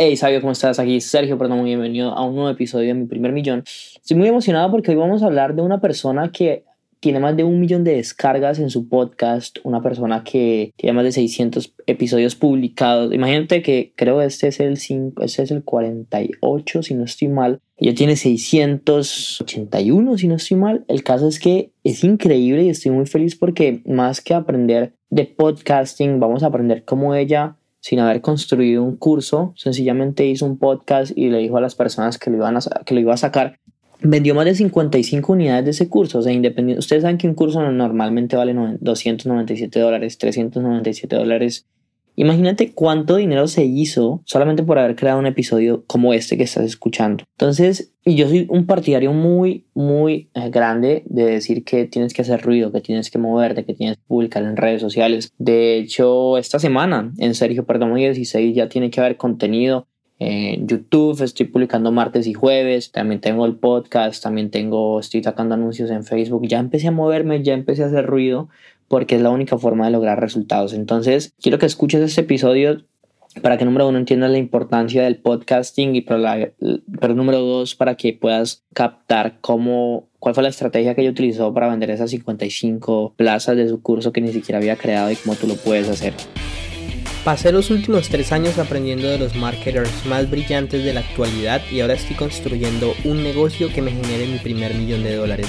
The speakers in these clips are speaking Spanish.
Hey, Sabio, ¿cómo estás? Aquí Sergio, perdón, muy bienvenido a un nuevo episodio de Mi Primer Millón. Estoy muy emocionado porque hoy vamos a hablar de una persona que tiene más de un millón de descargas en su podcast, una persona que tiene más de 600 episodios publicados. Imagínate que creo este es el 5, este es el 48, si no estoy mal. Ya tiene 681, si no estoy mal. El caso es que es increíble y estoy muy feliz porque más que aprender de podcasting, vamos a aprender cómo ella sin haber construido un curso, sencillamente hizo un podcast y le dijo a las personas que lo, iban a, que lo iba a sacar. Vendió más de 55 unidades de ese curso, o sea, independiente. Ustedes saben que un curso normalmente vale 297 dólares, 397 dólares Imagínate cuánto dinero se hizo solamente por haber creado un episodio como este que estás escuchando. Entonces, yo soy un partidario muy, muy eh, grande de decir que tienes que hacer ruido, que tienes que moverte, que tienes que publicar en redes sociales. De hecho, esta semana en Sergio Perdón 16 ya tiene que haber contenido en YouTube, estoy publicando martes y jueves, también tengo el podcast, también tengo, estoy sacando anuncios en Facebook, ya empecé a moverme, ya empecé a hacer ruido porque es la única forma de lograr resultados. Entonces, quiero que escuches este episodio para que número uno entiendas la importancia del podcasting y pero, número dos para que puedas captar cómo cuál fue la estrategia que ella utilizó para vender esas 55 plazas de su curso que ni siquiera había creado y cómo tú lo puedes hacer. Pasé los últimos tres años aprendiendo de los marketers más brillantes de la actualidad y ahora estoy construyendo un negocio que me genere mi primer millón de dólares.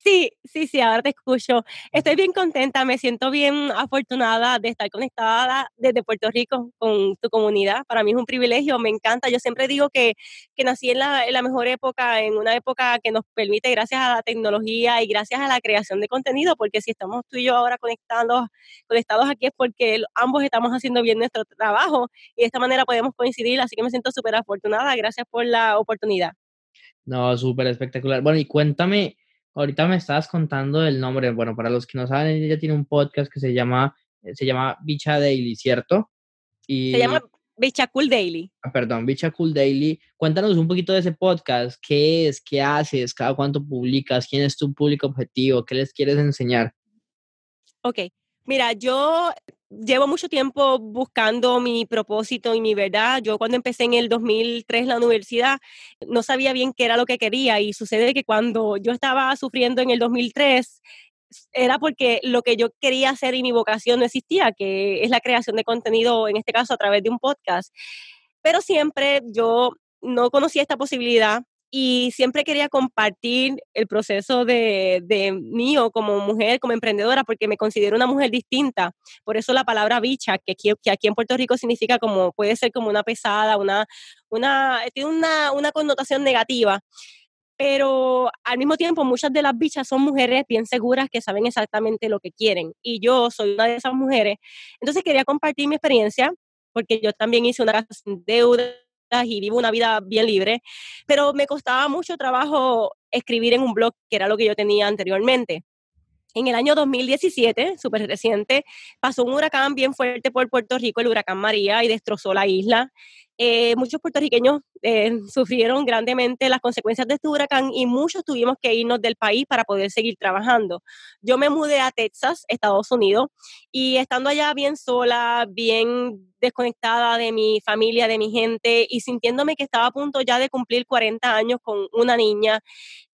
Sí, sí, sí, ahora te escucho. Estoy bien contenta, me siento bien afortunada de estar conectada desde Puerto Rico con tu comunidad. Para mí es un privilegio, me encanta. Yo siempre digo que, que nací en la, en la mejor época, en una época que nos permite, gracias a la tecnología y gracias a la creación de contenido, porque si estamos tú y yo ahora conectados, conectados aquí es porque ambos estamos haciendo bien nuestro trabajo y de esta manera podemos coincidir, así que me siento súper afortunada. Gracias por la oportunidad. No, súper espectacular. Bueno, y cuéntame Ahorita me estabas contando el nombre. Bueno, para los que no saben, ella tiene un podcast que se llama, eh, se llama Bicha Daily, ¿cierto? Y... Se llama Bicha Cool Daily. Ah, perdón, Bicha Cool Daily. Cuéntanos un poquito de ese podcast. ¿Qué es? ¿Qué haces? ¿Cada cuánto publicas? ¿Quién es tu público objetivo? ¿Qué les quieres enseñar? Ok. Mira, yo llevo mucho tiempo buscando mi propósito y mi verdad. Yo cuando empecé en el 2003 la universidad no sabía bien qué era lo que quería y sucede que cuando yo estaba sufriendo en el 2003 era porque lo que yo quería hacer y mi vocación no existía, que es la creación de contenido, en este caso a través de un podcast. Pero siempre yo no conocía esta posibilidad y siempre quería compartir el proceso de, de mío como mujer, como emprendedora, porque me considero una mujer distinta. Por eso la palabra bicha, que aquí, que aquí en Puerto Rico significa como, puede ser como una pesada, una, una, tiene una, una connotación negativa pero al mismo tiempo muchas de las bichas son mujeres bien seguras que saben exactamente lo que quieren y yo soy una de esas mujeres. Entonces quería compartir mi experiencia porque yo también hice una deuda y vivo una vida bien libre, pero me costaba mucho trabajo escribir en un blog, que era lo que yo tenía anteriormente. En el año 2017, súper reciente, pasó un huracán bien fuerte por Puerto Rico, el huracán María, y destrozó la isla. Eh, muchos puertorriqueños eh, sufrieron grandemente las consecuencias de este huracán y muchos tuvimos que irnos del país para poder seguir trabajando. Yo me mudé a Texas, Estados Unidos, y estando allá bien sola, bien desconectada de mi familia, de mi gente, y sintiéndome que estaba a punto ya de cumplir 40 años con una niña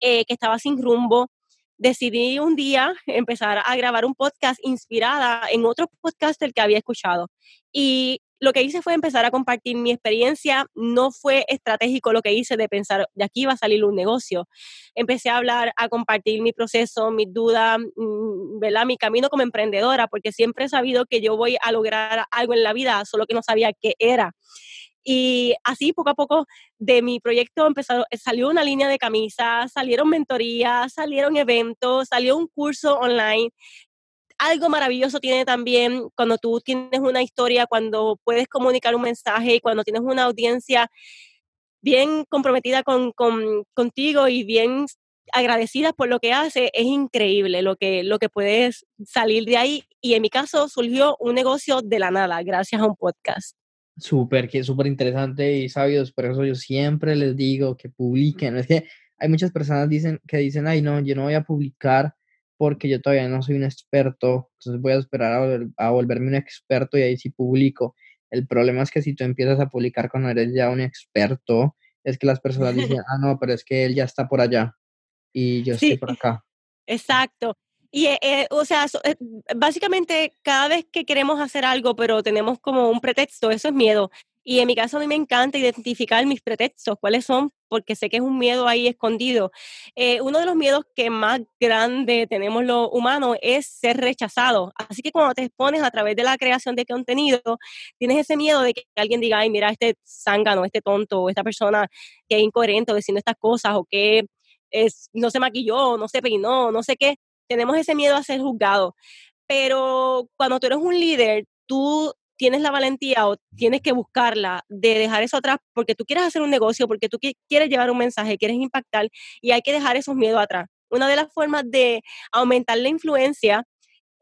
eh, que estaba sin rumbo, decidí un día empezar a grabar un podcast inspirada en otro podcast del que había escuchado. Y lo que hice fue empezar a compartir mi experiencia. No fue estratégico lo que hice de pensar, de aquí va a salir un negocio. Empecé a hablar, a compartir mi proceso, mis dudas, mm, ¿verdad? mi camino como emprendedora, porque siempre he sabido que yo voy a lograr algo en la vida, solo que no sabía qué era. Y así poco a poco de mi proyecto empezó, salió una línea de camisas, salieron mentorías, salieron eventos, salió un curso online algo maravilloso tiene también cuando tú tienes una historia, cuando puedes comunicar un mensaje y cuando tienes una audiencia bien comprometida con, con, contigo y bien agradecidas por lo que hace, es increíble lo que, lo que puedes salir de ahí. Y en mi caso surgió un negocio de la nada, gracias a un podcast. Súper, súper interesante y sabios, por eso yo siempre les digo que publiquen. Es que hay muchas personas dicen, que dicen, ay, no, yo no voy a publicar porque yo todavía no soy un experto, entonces voy a esperar a, volverme un experto y ahí sí publico. El problema es que si tú empiezas a publicar cuando eres ya un experto, es que las personas dicen, ah, no, pero es que él ya está por allá y yo estoy por acá. Exacto. Y, eh, eh, o sea, eh, básicamente cada vez que queremos hacer algo, pero tenemos como un pretexto, eso es miedo. Y en mi caso a mí me encanta identificar mis pretextos, cuáles son, porque sé que es un miedo ahí escondido. uno de los miedos que más grande tenemos los humanos es ser rechazado. Así que cuando te expones a través de la creación de contenido, tienes ese miedo de que alguien diga, ay, mira, este zángano, este tonto, o esta persona que es incoherente diciendo estas cosas, o que es, no se maquilló, no se peinó, no sé qué. Tenemos ese miedo a ser juzgado. Pero cuando tú eres un líder, tú tienes la valentía o tienes que buscarla de dejar eso atrás porque tú quieres hacer un negocio, porque tú quieres llevar un mensaje, quieres impactar y hay que dejar esos miedos atrás. Una de las formas de aumentar la influencia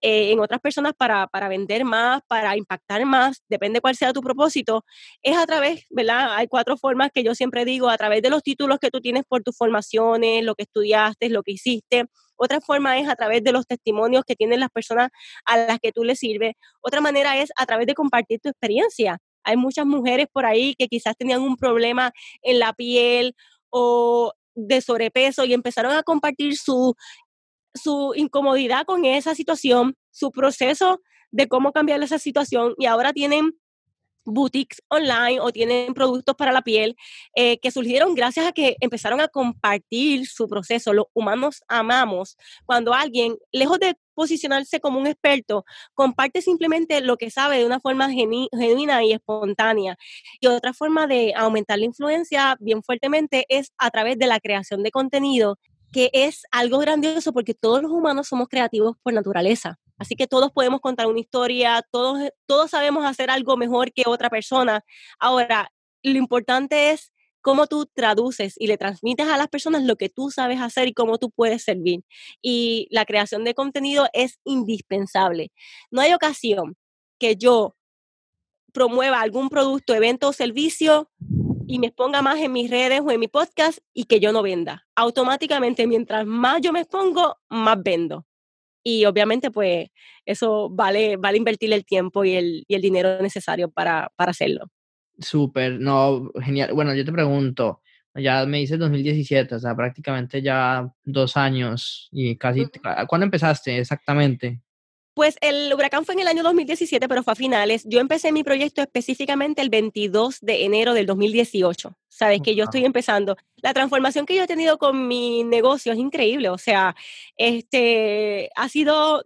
eh, en otras personas para, para, vender más, para impactar más, depende cuál sea tu propósito, es a través, ¿verdad? Hay cuatro formas que yo siempre digo, a través de los títulos que tú tienes por tus formaciones, lo que estudiaste, lo que hiciste. Otra forma es a través de los testimonios que tienen las personas a las que tú les sirves. Otra manera es a través de compartir tu experiencia. Hay muchas mujeres por ahí que quizás tenían un problema en la piel o de sobrepeso y empezaron a compartir su su incomodidad con esa situación, su proceso de cómo cambiar esa situación y ahora tienen boutiques online o tienen productos para la piel eh, que surgieron gracias a que empezaron a compartir su proceso. Los humanos amamos cuando alguien, lejos de posicionarse como un experto, comparte simplemente lo que sabe de una forma genuina y espontánea. Y otra forma de aumentar la influencia bien fuertemente es a través de la creación de contenido que es algo grandioso porque todos los humanos somos creativos por naturaleza. Así que todos podemos contar una historia, todos, todos sabemos hacer algo mejor que otra persona. Ahora, lo importante es cómo tú traduces y le transmites a las personas lo que tú sabes hacer y cómo tú puedes servir. Y la creación de contenido es indispensable. No hay ocasión que yo promueva algún producto, evento o servicio y me exponga más en mis redes o en mi podcast y que yo no venda. Automáticamente, mientras más yo me expongo, más vendo. Y obviamente, pues eso vale, vale invertir el tiempo y el, y el dinero necesario para, para hacerlo. Súper, no, genial. Bueno, yo te pregunto, ya me dices 2017, o sea, prácticamente ya dos años y casi, ¿cuándo empezaste exactamente? Pues el huracán fue en el año 2017, pero fue a finales. Yo empecé mi proyecto específicamente el 22 de enero del 2018. Sabes que yo estoy empezando. La transformación que yo he tenido con mi negocio es increíble. O sea, este ha sido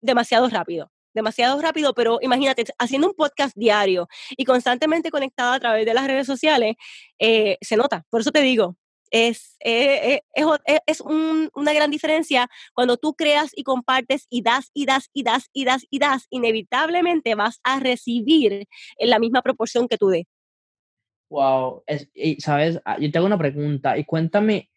demasiado rápido demasiado rápido, pero imagínate, haciendo un podcast diario y constantemente conectado a través de las redes sociales, eh, se nota. Por eso te digo, es, eh, eh, es, es una gran diferencia cuando tú creas y compartes y das y das y das y das y das, inevitablemente vas a recibir en la misma proporción que tú des. Wow, y sabes, ah, yo te hago una pregunta y cuéntame,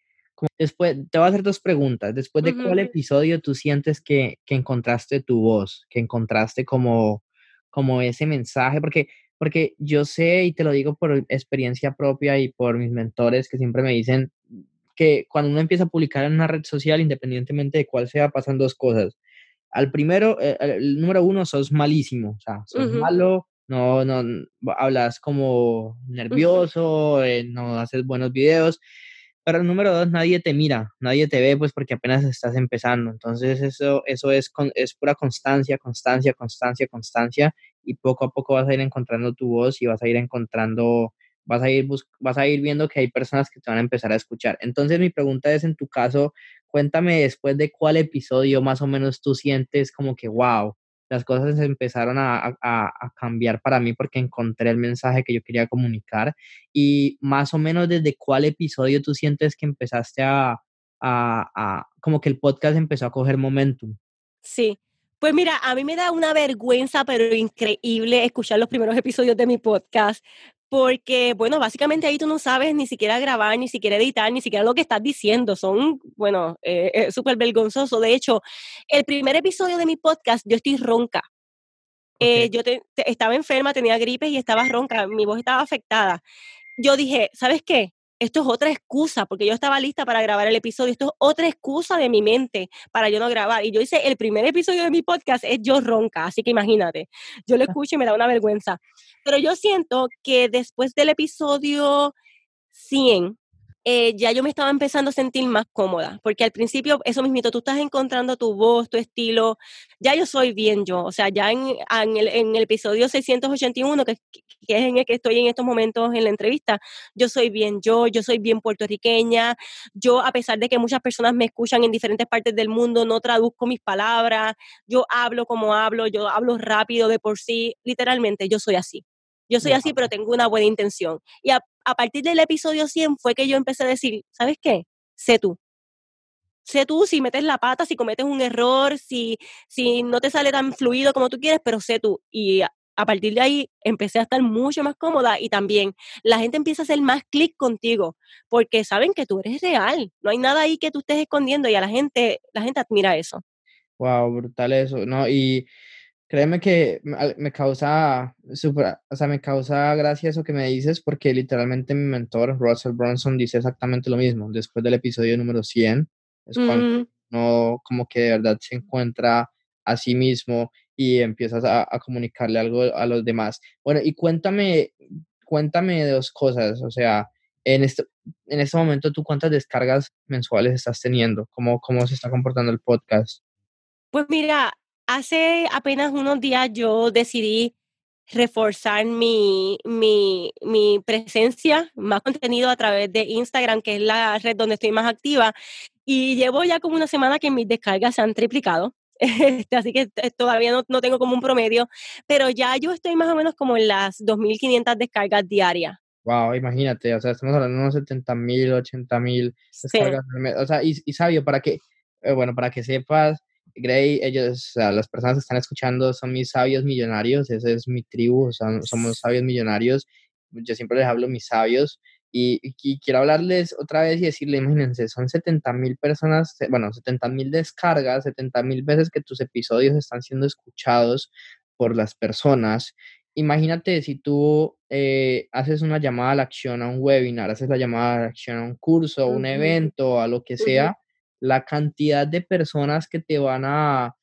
después, te voy a hacer dos preguntas, después de cuál episodio tú sientes que, que encontraste tu voz, que encontraste como, como ese mensaje, porque porque yo sé y te lo digo por experiencia propia y por mis mentores que siempre me dicen que cuando uno empieza a publicar en una red social, independientemente de cuál sea, pasan dos cosas. Al primero, eh, el número uno, sos malísimo, o sea, sos malo, no, no, hablas como nervioso, eh, no haces buenos videos. Pero el número dos, nadie te mira, nadie te ve, pues porque apenas estás empezando. Entonces eso, eso es, es pura constancia, constancia, constancia, constancia. Y poco a poco vas a ir encontrando tu voz y vas a ir encontrando, vas a ir, vas a ir viendo que hay personas que te van a empezar a escuchar. Entonces mi pregunta es, en tu caso, cuéntame después de cuál episodio más o menos tú sientes como que, wow, las cosas empezaron a, cambiar para mí porque encontré el mensaje que yo quería comunicar y más o menos desde cuál episodio tú sientes que empezaste a, a, como que el podcast empezó a coger momentum. Sí, pues mira, a mí me da una vergüenza, pero increíble escuchar los primeros episodios de mi podcast, porque, bueno, básicamente ahí tú no sabes ni siquiera grabar, ni siquiera editar, ni siquiera lo que estás diciendo. Son, bueno, eh, eh súper vergonzoso. De hecho, el primer episodio de mi podcast, yo estoy ronca. Eh, yo estaba enferma, tenía gripe y estaba ronca, mi voz estaba afectada. Yo dije, ¿sabes qué? Esto es otra excusa, porque yo estaba lista para grabar el episodio, esto es otra excusa de mi mente para yo no grabar. Y yo hice el primer episodio de mi podcast, es yo ronca, así que imagínate, yo lo escucho y me da una vergüenza. Pero yo siento que después del episodio 100, eh, ya yo me estaba empezando a sentir más cómoda, porque al principio, eso mismo, tú estás encontrando tu voz, tu estilo, ya yo soy bien yo, o sea, ya en, el, en el, episodio 681, que, que, es en el que estoy en estos momentos en la entrevista, yo soy bien yo, yo soy bien puertorriqueña, yo a pesar de que muchas personas me escuchan en diferentes partes del mundo, no traduzco mis palabras, yo hablo como hablo, yo hablo rápido de por sí, literalmente yo soy así. Yo soy así, pero tengo una buena intención. Y a, a partir del episodio 100 fue que yo empecé a decir, ¿sabes qué? Sé tú. Sé tú si metes la pata, si cometes un error, si, si no te sale tan fluido como tú quieres, pero sé tú. Y a, partir de ahí empecé a estar mucho más cómoda y también la gente empieza a hacer más clic contigo porque saben que tú eres real. No hay nada ahí que tú estés escondiendo y a la gente, la gente admira eso. Wow, brutal eso, ¿no? Y Créeme que me causa super, o sea, me causa gracia eso que me dices porque literalmente mi mentor Russell Bronson dice exactamente lo mismo. Después del episodio número 100 es cuando mm. no como que de verdad se encuentra a sí mismo y empiezas a, comunicarle algo a los demás. Bueno, y cuéntame, cuéntame dos cosas, o sea, en este, en este momento tú cuántas descargas mensuales estás teniendo, cómo, cómo se está comportando el podcast. Pues mira, hace apenas unos días yo decidí reforzar mi, mi, mi, presencia, más contenido a través de Instagram, que es la red donde estoy más activa. Y llevo ya como una semana que mis descargas se han triplicado. Este, así que todavía no, no, tengo como un promedio, pero ya yo estoy más o menos como en las 2.500 descargas diarias. Wow, imagínate, o sea, estamos hablando de unos 70.000, 80.000 descargas. O sea, y, y sabio, para que, eh, bueno, para que sepas, Gray, ellos, o sea, las personas que están escuchando son mis sabios millonarios, esa es mi tribu, somos sabios millonarios. Yo siempre les hablo mis sabios y, quiero hablarles otra vez y decirle, imagínense, son 70 mil personas, bueno, 70 mil descargas, 70 mil veces que tus episodios están siendo escuchados por las personas. Imagínate si tú eh, haces una llamada a la acción a un webinar, haces la llamada a la acción a un curso, a un evento, a lo que sea la cantidad de personas que te van a,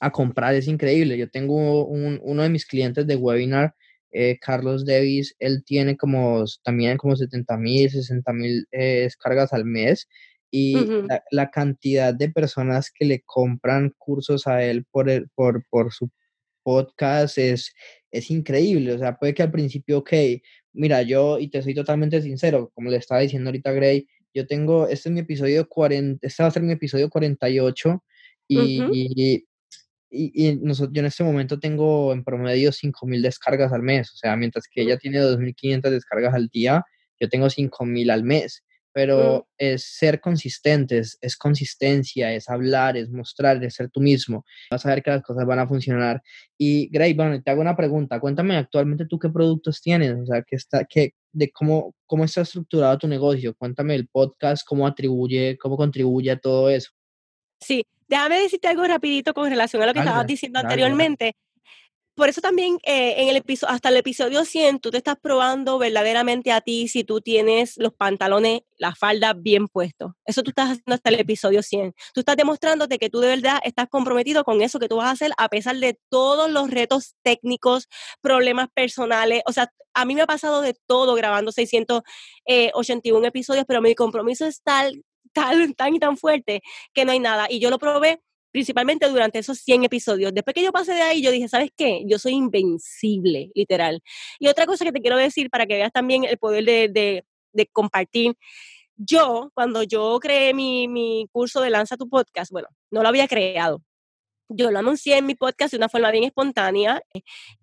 a comprar es increíble. Yo tengo uno de mis clientes de webinar, eh, Carlos Davis, él tiene como también como 70 mil, 60 mil eh, descargas al mes y la, cantidad de personas que le compran cursos a él por, el, por, por su podcast es, es increíble. O sea, puede que al principio, ok, mira, yo, y te soy totalmente sincero, como le estaba diciendo ahorita Gray, yo tengo, este es mi episodio 40, este va a ser mi episodio 48 y, y, y, nosotros, yo en este momento tengo en promedio 5.000 descargas al mes, o sea, mientras que ella tiene 2.500 descargas al día, yo tengo 5.000 al mes, pero es ser consistentes, es consistencia, es hablar, es mostrar, es ser tú mismo. Vas a ver que las cosas van a funcionar. Y Gray, bueno, te hago una pregunta. Cuéntame actualmente tú qué productos tienes, o sea, qué está, qué, de cómo, cómo está estructurado tu negocio. Cuéntame el podcast, cómo atribuye, cómo contribuye a todo eso. Sí, déjame decirte algo rapidito con relación a lo que estabas diciendo anteriormente por eso también eh, en el episodio, hasta el episodio 100, tú te estás probando verdaderamente a ti si tú tienes los pantalones, la falda bien puestos. Eso tú estás haciendo hasta el episodio 100. Tú estás demostrándote que tú de verdad estás comprometido con eso que tú vas a hacer a pesar de todos los retos técnicos, problemas personales. O sea, a mí me ha pasado de todo grabando 681 episodios, pero mi compromiso es tal, tal, tan y tan fuerte que no hay nada. Y yo lo probé principalmente durante esos 100 episodios. Después que yo pasé de ahí, yo dije, ¿sabes qué? Yo soy invencible, literal. Y otra cosa que te quiero decir para que veas también el poder de, de, compartir. Yo, cuando yo creé mi, mi curso de Lanza tu Podcast, bueno, no lo había creado. Yo lo anuncié en mi podcast de una forma bien espontánea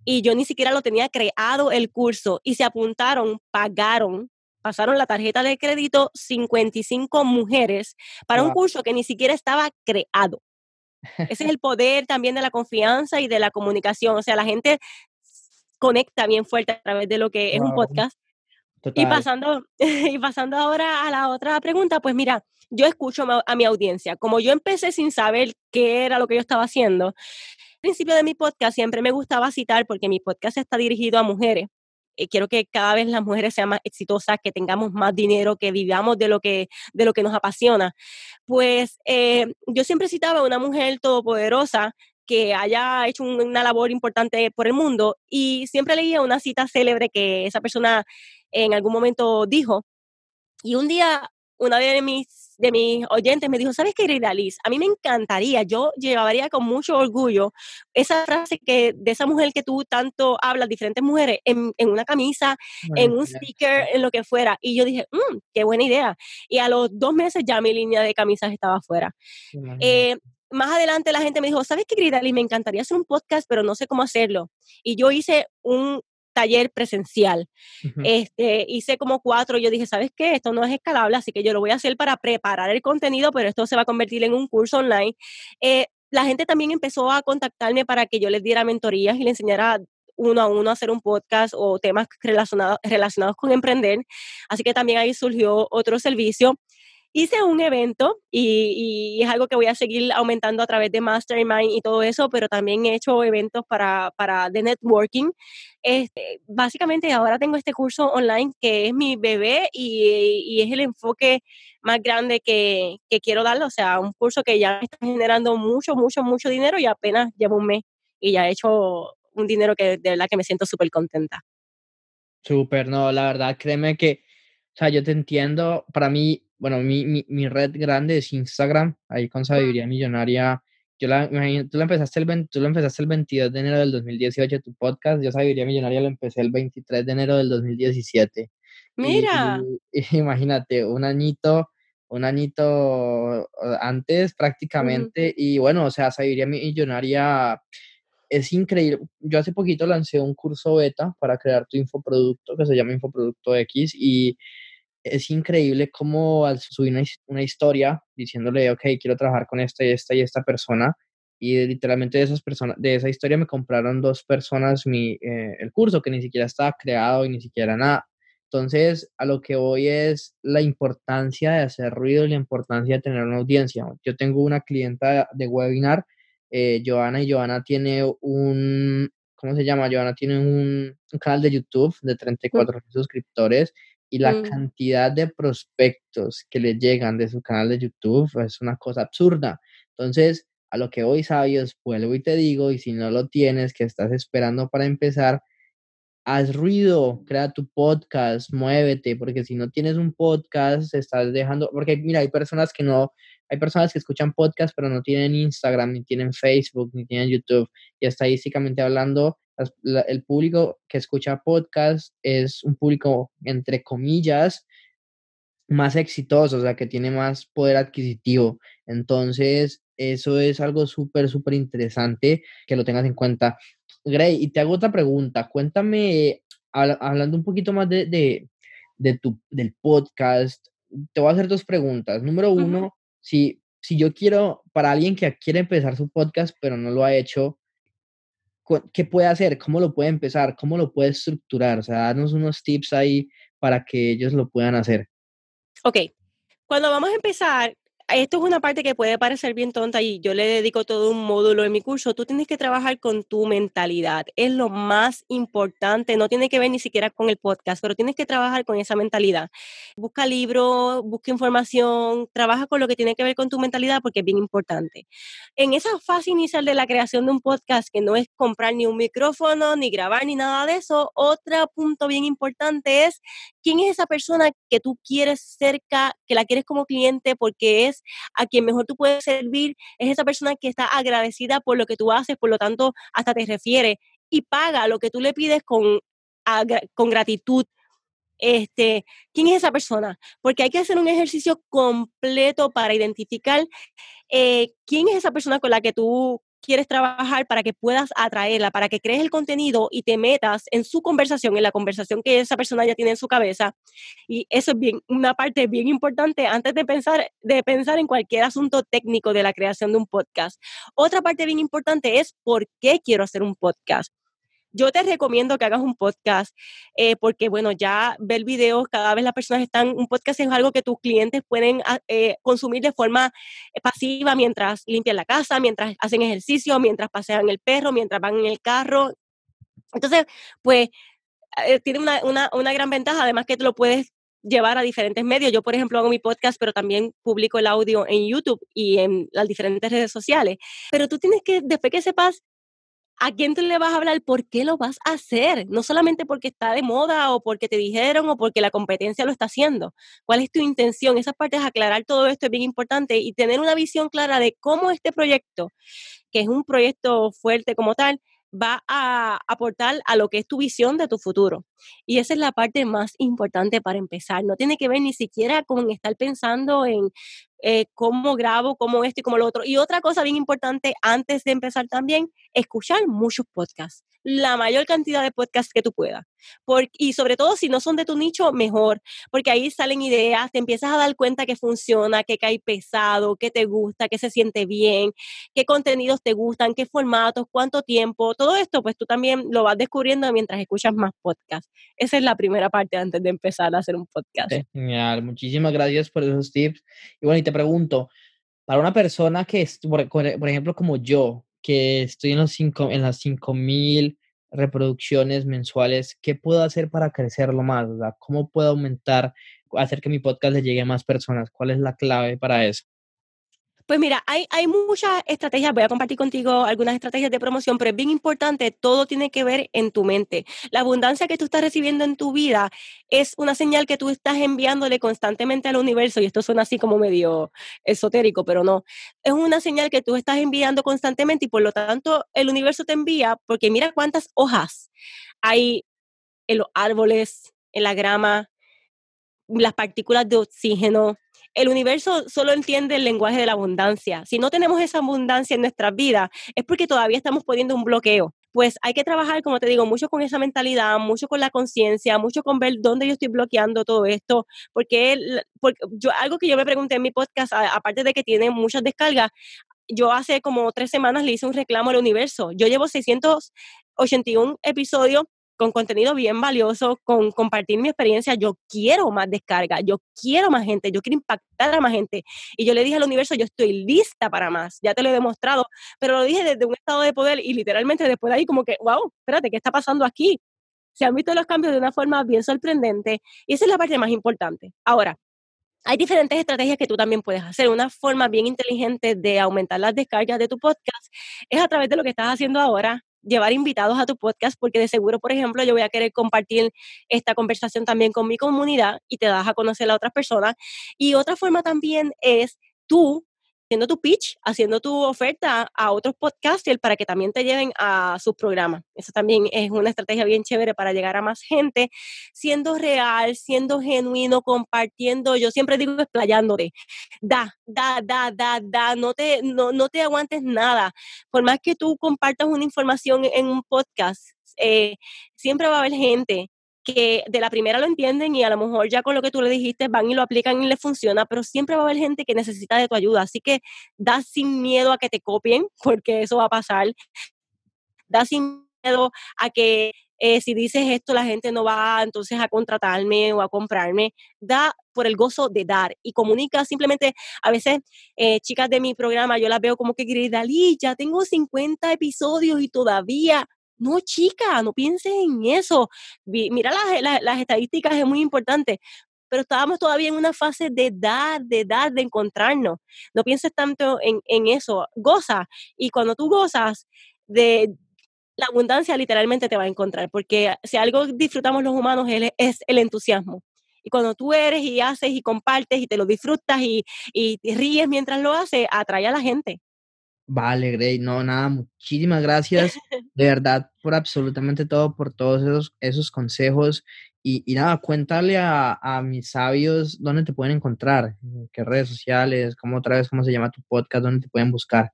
y yo ni siquiera lo tenía creado el curso y se apuntaron, pagaron pasaron la tarjeta de crédito 55 mujeres para un curso que ni siquiera estaba creado. Ese es el poder también de la confianza y de la comunicación. O sea, la gente conecta bien fuerte a través de lo que es un podcast. Y pasando, y pasando ahora a la otra pregunta, pues mira, yo escucho a mi audiencia. Como yo empecé sin saber qué era lo que yo estaba haciendo, al principio de mi podcast siempre me gustaba citar porque mi podcast está dirigido a mujeres. Eh, quiero que cada vez las mujeres sean más exitosas, que tengamos más dinero, que vivamos de lo que, de lo que nos apasiona. Pues eh, yo siempre citaba a una mujer todopoderosa que haya hecho una labor importante por el mundo y siempre leía una cita célebre que esa persona en algún momento dijo. Y un día una de mis de mis oyentes me dijo, ¿sabes qué, Liz? A mí me encantaría, yo llevaría con mucho orgullo esa frase que de esa mujer que tú tanto hablas, diferentes mujeres, en, en una camisa, en un sticker, en lo que fuera. Y yo dije, mmm, qué buena idea. Y a los dos meses ya mi línea de camisas estaba afuera. Eh, más adelante la gente me dijo, ¿sabes qué, Liz? Me encantaría hacer un podcast, pero no sé cómo hacerlo. Y yo hice un taller presencial. este, hice como cuatro, yo dije, ¿sabes qué? Esto no es escalable, así que yo lo voy a hacer para preparar el contenido, pero esto se va a convertir en un curso online. Eh, la gente también empezó a contactarme para que yo les diera mentorías y les enseñara uno a uno a hacer un podcast o temas relacionados, relacionados con emprender. Así que también ahí surgió otro servicio hice un evento y, es algo que voy a seguir aumentando a través de Mastermind y todo eso, pero también he hecho eventos para, para de networking. Este, básicamente ahora tengo este curso online que es mi bebé y, es el enfoque más grande que, que, quiero darle, o sea, un curso que ya está generando mucho, mucho, mucho dinero y apenas llevo un mes y ya he hecho un dinero que de verdad que me siento súper contenta. Súper, no, la verdad, créeme que, o sea, yo te entiendo, para mí bueno, mi, mi, mi, red grande es Instagram, ahí con Sabiduría Millonaria. Yo la, imagino, tú, la empezaste el, tú lo empezaste el 22 de enero del 2018, tu podcast. Yo Sabiduría Millonaria lo empecé el 23 de enero del 2017. Mira. imagínate, un añito, un añito antes prácticamente. Y bueno, o sea, Sabiduría Millonaria es increíble. Yo hace poquito lancé un curso beta para crear tu infoproducto que se llama Infoproducto X y es increíble cómo al subir una, historia diciéndole, ok, quiero trabajar con esta y esta y esta persona, y literalmente de esas personas, de esa historia me compraron dos personas mi, eh, el curso que ni siquiera estaba creado y ni siquiera nada. Entonces, a lo que voy es la importancia de hacer ruido y la importancia de tener una audiencia. Yo tengo una clienta de webinar, eh, Joana, y Joana tiene un, ¿cómo se llama? Joana tiene un, un canal de YouTube de 34 suscriptores y la mm. cantidad de prospectos que le llegan de su canal de YouTube es una cosa absurda. Entonces, a lo que hoy sabios, vuelvo y te digo, y si no lo tienes, que estás esperando para empezar, haz ruido, crea tu podcast, muévete, porque si no tienes un podcast, estás dejando, porque mira, hay personas que no, hay personas que escuchan podcast, pero no tienen Instagram, ni tienen Facebook, ni tienen YouTube, y estadísticamente hablando, el público que escucha podcast es un público, entre comillas, más exitoso, o sea, que tiene más poder adquisitivo. Entonces, eso es algo súper, súper interesante que lo tengas en cuenta. Gray, y te hago otra pregunta. Cuéntame, hablando un poquito más de, de, tu, del podcast, te voy a hacer dos preguntas. Número uno, si, si yo quiero, para alguien que quiere empezar su podcast, pero no lo ha hecho, qué puede hacer, cómo lo puede empezar, cómo lo puede estructurar, o sea, darnos unos tips ahí para que ellos lo puedan hacer. Ok, cuando vamos a empezar, esto es una parte que puede parecer bien tonta y yo le dedico todo un módulo en mi curso. Tú tienes que trabajar con tu mentalidad. Es lo más importante. No tiene que ver ni siquiera con el podcast, pero tienes que trabajar con esa mentalidad. Busca libros, busca información, trabaja con lo que tiene que ver con tu mentalidad porque es bien importante. En esa fase inicial de la creación de un podcast, que no es comprar ni un micrófono, ni grabar, ni nada de eso, otro punto bien importante es quién es esa persona que tú quieres cerca, que la quieres como cliente porque es a quien mejor tú puedes servir, es esa persona que está agradecida por lo que tú haces, por lo tanto, hasta te refiere y paga lo que tú le pides con, con gratitud. Este, ¿Quién es esa persona? Porque hay que hacer un ejercicio completo para identificar eh, quién es esa persona con la que tú quieres trabajar para que puedas atraerla, para que crees el contenido y te metas en su conversación, en la conversación que esa persona ya tiene en su cabeza. Y eso es bien, una parte bien importante antes de pensar, de pensar en cualquier asunto técnico de la creación de un podcast. Otra parte bien importante es por qué quiero hacer un podcast Yo te recomiendo que hagas un podcast eh, porque, bueno, ya ver videos, cada vez las personas están, un podcast es algo que tus clientes pueden ah, eh, consumir de forma eh, pasiva mientras limpian la casa, mientras hacen ejercicio, mientras pasean el perro, mientras van en el carro. Entonces, pues, tiene una, una, una gran ventaja, además que te lo puedes llevar a diferentes medios. Yo, por ejemplo, hago mi podcast, pero también publico el audio en YouTube y en las diferentes redes sociales. Pero tú tienes que, después que sepas a quién tú le vas a hablar, por qué lo vas a hacer. No solamente porque está de moda o porque te dijeron o porque la competencia lo está haciendo. ¿Cuál es tu intención? Esa parte es aclarar todo esto es bien importante y tener una visión clara de cómo este proyecto, que es un proyecto fuerte como tal, va a aportar a lo que es tu visión de tu futuro. Y esa es la parte más importante para empezar. No tiene que ver ni siquiera con estar pensando en eh, cómo grabo, cómo esto y cómo lo otro. Y otra cosa bien importante antes de empezar también, escuchar muchos podcasts la mayor cantidad de podcasts que tú puedas. y sobre todo si no son de tu nicho, mejor, porque ahí salen ideas, te empiezas a dar cuenta que funciona, que cae pesado, que te gusta, que se siente bien, qué contenidos te gustan, qué formatos, cuánto tiempo, todo esto, pues tú también lo vas descubriendo mientras escuchas más podcasts. Esa es la primera parte antes de empezar a hacer un podcast. Genial, muchísimas gracias por esos tips. Y bueno, y te pregunto, para una persona que, es, por, por ejemplo, como yo, que estoy en, los cinco, en las 5000 reproducciones mensuales, ¿qué puedo hacer para crecerlo más? ¿Cómo puedo aumentar, hacer que mi podcast le llegue a más personas? ¿Cuál es la clave para eso? Pues mira, hay, muchas estrategias, voy a compartir contigo algunas estrategias de promoción, pero es bien importante, todo tiene que ver en tu mente. La abundancia que tú estás recibiendo en tu vida es una señal que tú estás enviándole constantemente al universo, y esto suena así como medio esotérico, pero no. Es una señal que tú estás enviando constantemente y por lo tanto el universo te envía, porque mira cuántas hojas hay en los árboles, en la grama, las partículas de oxígeno, el universo solo entiende el lenguaje de la abundancia. Si no tenemos esa abundancia en nuestras vidas, es porque todavía estamos poniendo un bloqueo. Pues hay que trabajar, como te digo, mucho con esa mentalidad, mucho con la conciencia, mucho con ver dónde yo estoy bloqueando todo esto, porque, yo, algo que yo me pregunté en mi podcast, aparte de que tiene muchas descargas, yo hace como tres semanas le hice un reclamo al universo. Yo llevo 681 episodios con contenido bien valioso, con compartir mi experiencia. Yo quiero más descarga, yo quiero más gente, yo quiero impactar a más gente. Y yo le dije al universo, yo estoy lista para más, ya te lo he demostrado, pero lo dije desde un estado de poder y literalmente después de ahí como que, wow, espérate, ¿qué está pasando aquí? Se han visto los cambios de una forma bien sorprendente y esa es la parte más importante. Ahora, hay diferentes estrategias que tú también puedes hacer. Una forma bien inteligente de aumentar las descargas de tu podcast es a través de lo que estás haciendo ahora, llevar invitados a tu podcast, porque de seguro, por ejemplo, yo voy a querer compartir esta conversación también con mi comunidad y te das a conocer a otras personas. Y otra forma también es tú haciendo tu pitch, haciendo tu oferta a otros podcasters para que también te lleven a sus programas. Eso también es una estrategia bien chévere para llegar a más gente, siendo real, siendo genuino, compartiendo. Yo siempre digo explayándote. Da, da, da, da, da. No te, no, no te aguantes nada. Por más que tú compartas una información en un podcast, eh, siempre va a haber gente que de la primera lo entienden y a lo mejor ya con lo que tú le dijiste van y lo aplican y les funciona, pero siempre va a haber gente que necesita de tu ayuda. Así que da sin miedo a que te copien, porque eso va a pasar. Da sin miedo a que eh, si dices esto la gente no va entonces a contratarme o a comprarme. Da por el gozo de dar y comunica simplemente, a veces eh, chicas de mi programa yo las veo como que Gridalí, ya tengo 50 episodios y todavía no, chica, no pienses en eso. Mira las, las, estadísticas, es muy importante pero estábamos todavía en una fase de dar, de dar, de encontrarnos. No pienses tanto en, en, eso, goza. Y cuando tú gozas de la abundancia, literalmente te va a encontrar, porque si algo disfrutamos los humanos es el entusiasmo. Y cuando tú eres y haces y compartes y te lo disfrutas y, y ríes mientras lo haces, atrae a la gente. Vale, Grey, no, nada, muchísimas gracias de verdad por absolutamente todo, por todos esos, esos consejos. Y, y nada, cuéntale a, a, mis sabios dónde te pueden encontrar, qué redes sociales, cómo otra vez, cómo se llama tu podcast, dónde te pueden buscar.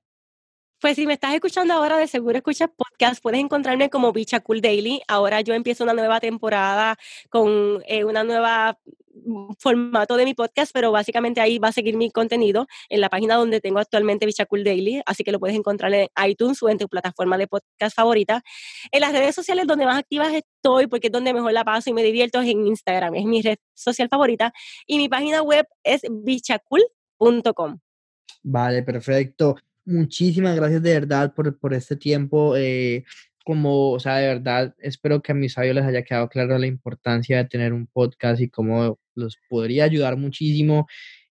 Pues si me estás escuchando ahora, de seguro escuchas podcast, puedes encontrarme como Bicha Cool Daily. Ahora yo empiezo una nueva temporada con eh, una nueva formato de mi podcast, pero básicamente ahí va a seguir mi contenido en la página donde tengo actualmente Bichacul Daily, así que lo puedes encontrar en iTunes o en tu plataforma de podcast favorita. En las redes sociales donde más activas estoy, porque es donde mejor la paso y me divierto, es en Instagram, es mi red social favorita, y mi página web es bichacul.com. Vale, perfecto. Muchísimas gracias de verdad por, por este tiempo. Eh, como, o sea, de verdad, espero que a mis sabios les haya quedado claro la importancia de tener un podcast y cómo los podría ayudar muchísimo.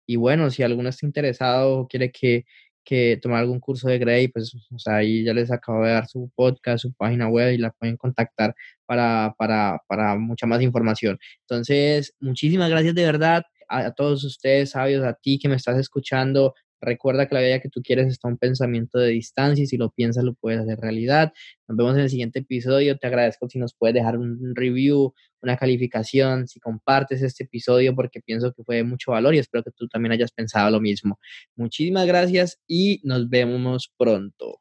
Y bueno, si alguno está interesado o quiere que, que tomar algún curso de Grey, pues ahí ya les acabo de dar su podcast, su página web y la pueden contactar para, para, para mucha más información. Entonces, muchísimas gracias de verdad a, a todos ustedes, sabios, a ti que me estás escuchando. Recuerda que la vida que tú quieres está un pensamiento de distancia y si lo piensas lo puedes hacer realidad. Nos vemos en el siguiente episodio. Te agradezco si nos puedes dejar un review, una calificación, si compartes este episodio porque pienso que fue de mucho valor y espero que tú también hayas pensado lo mismo. Muchísimas gracias y nos vemos pronto.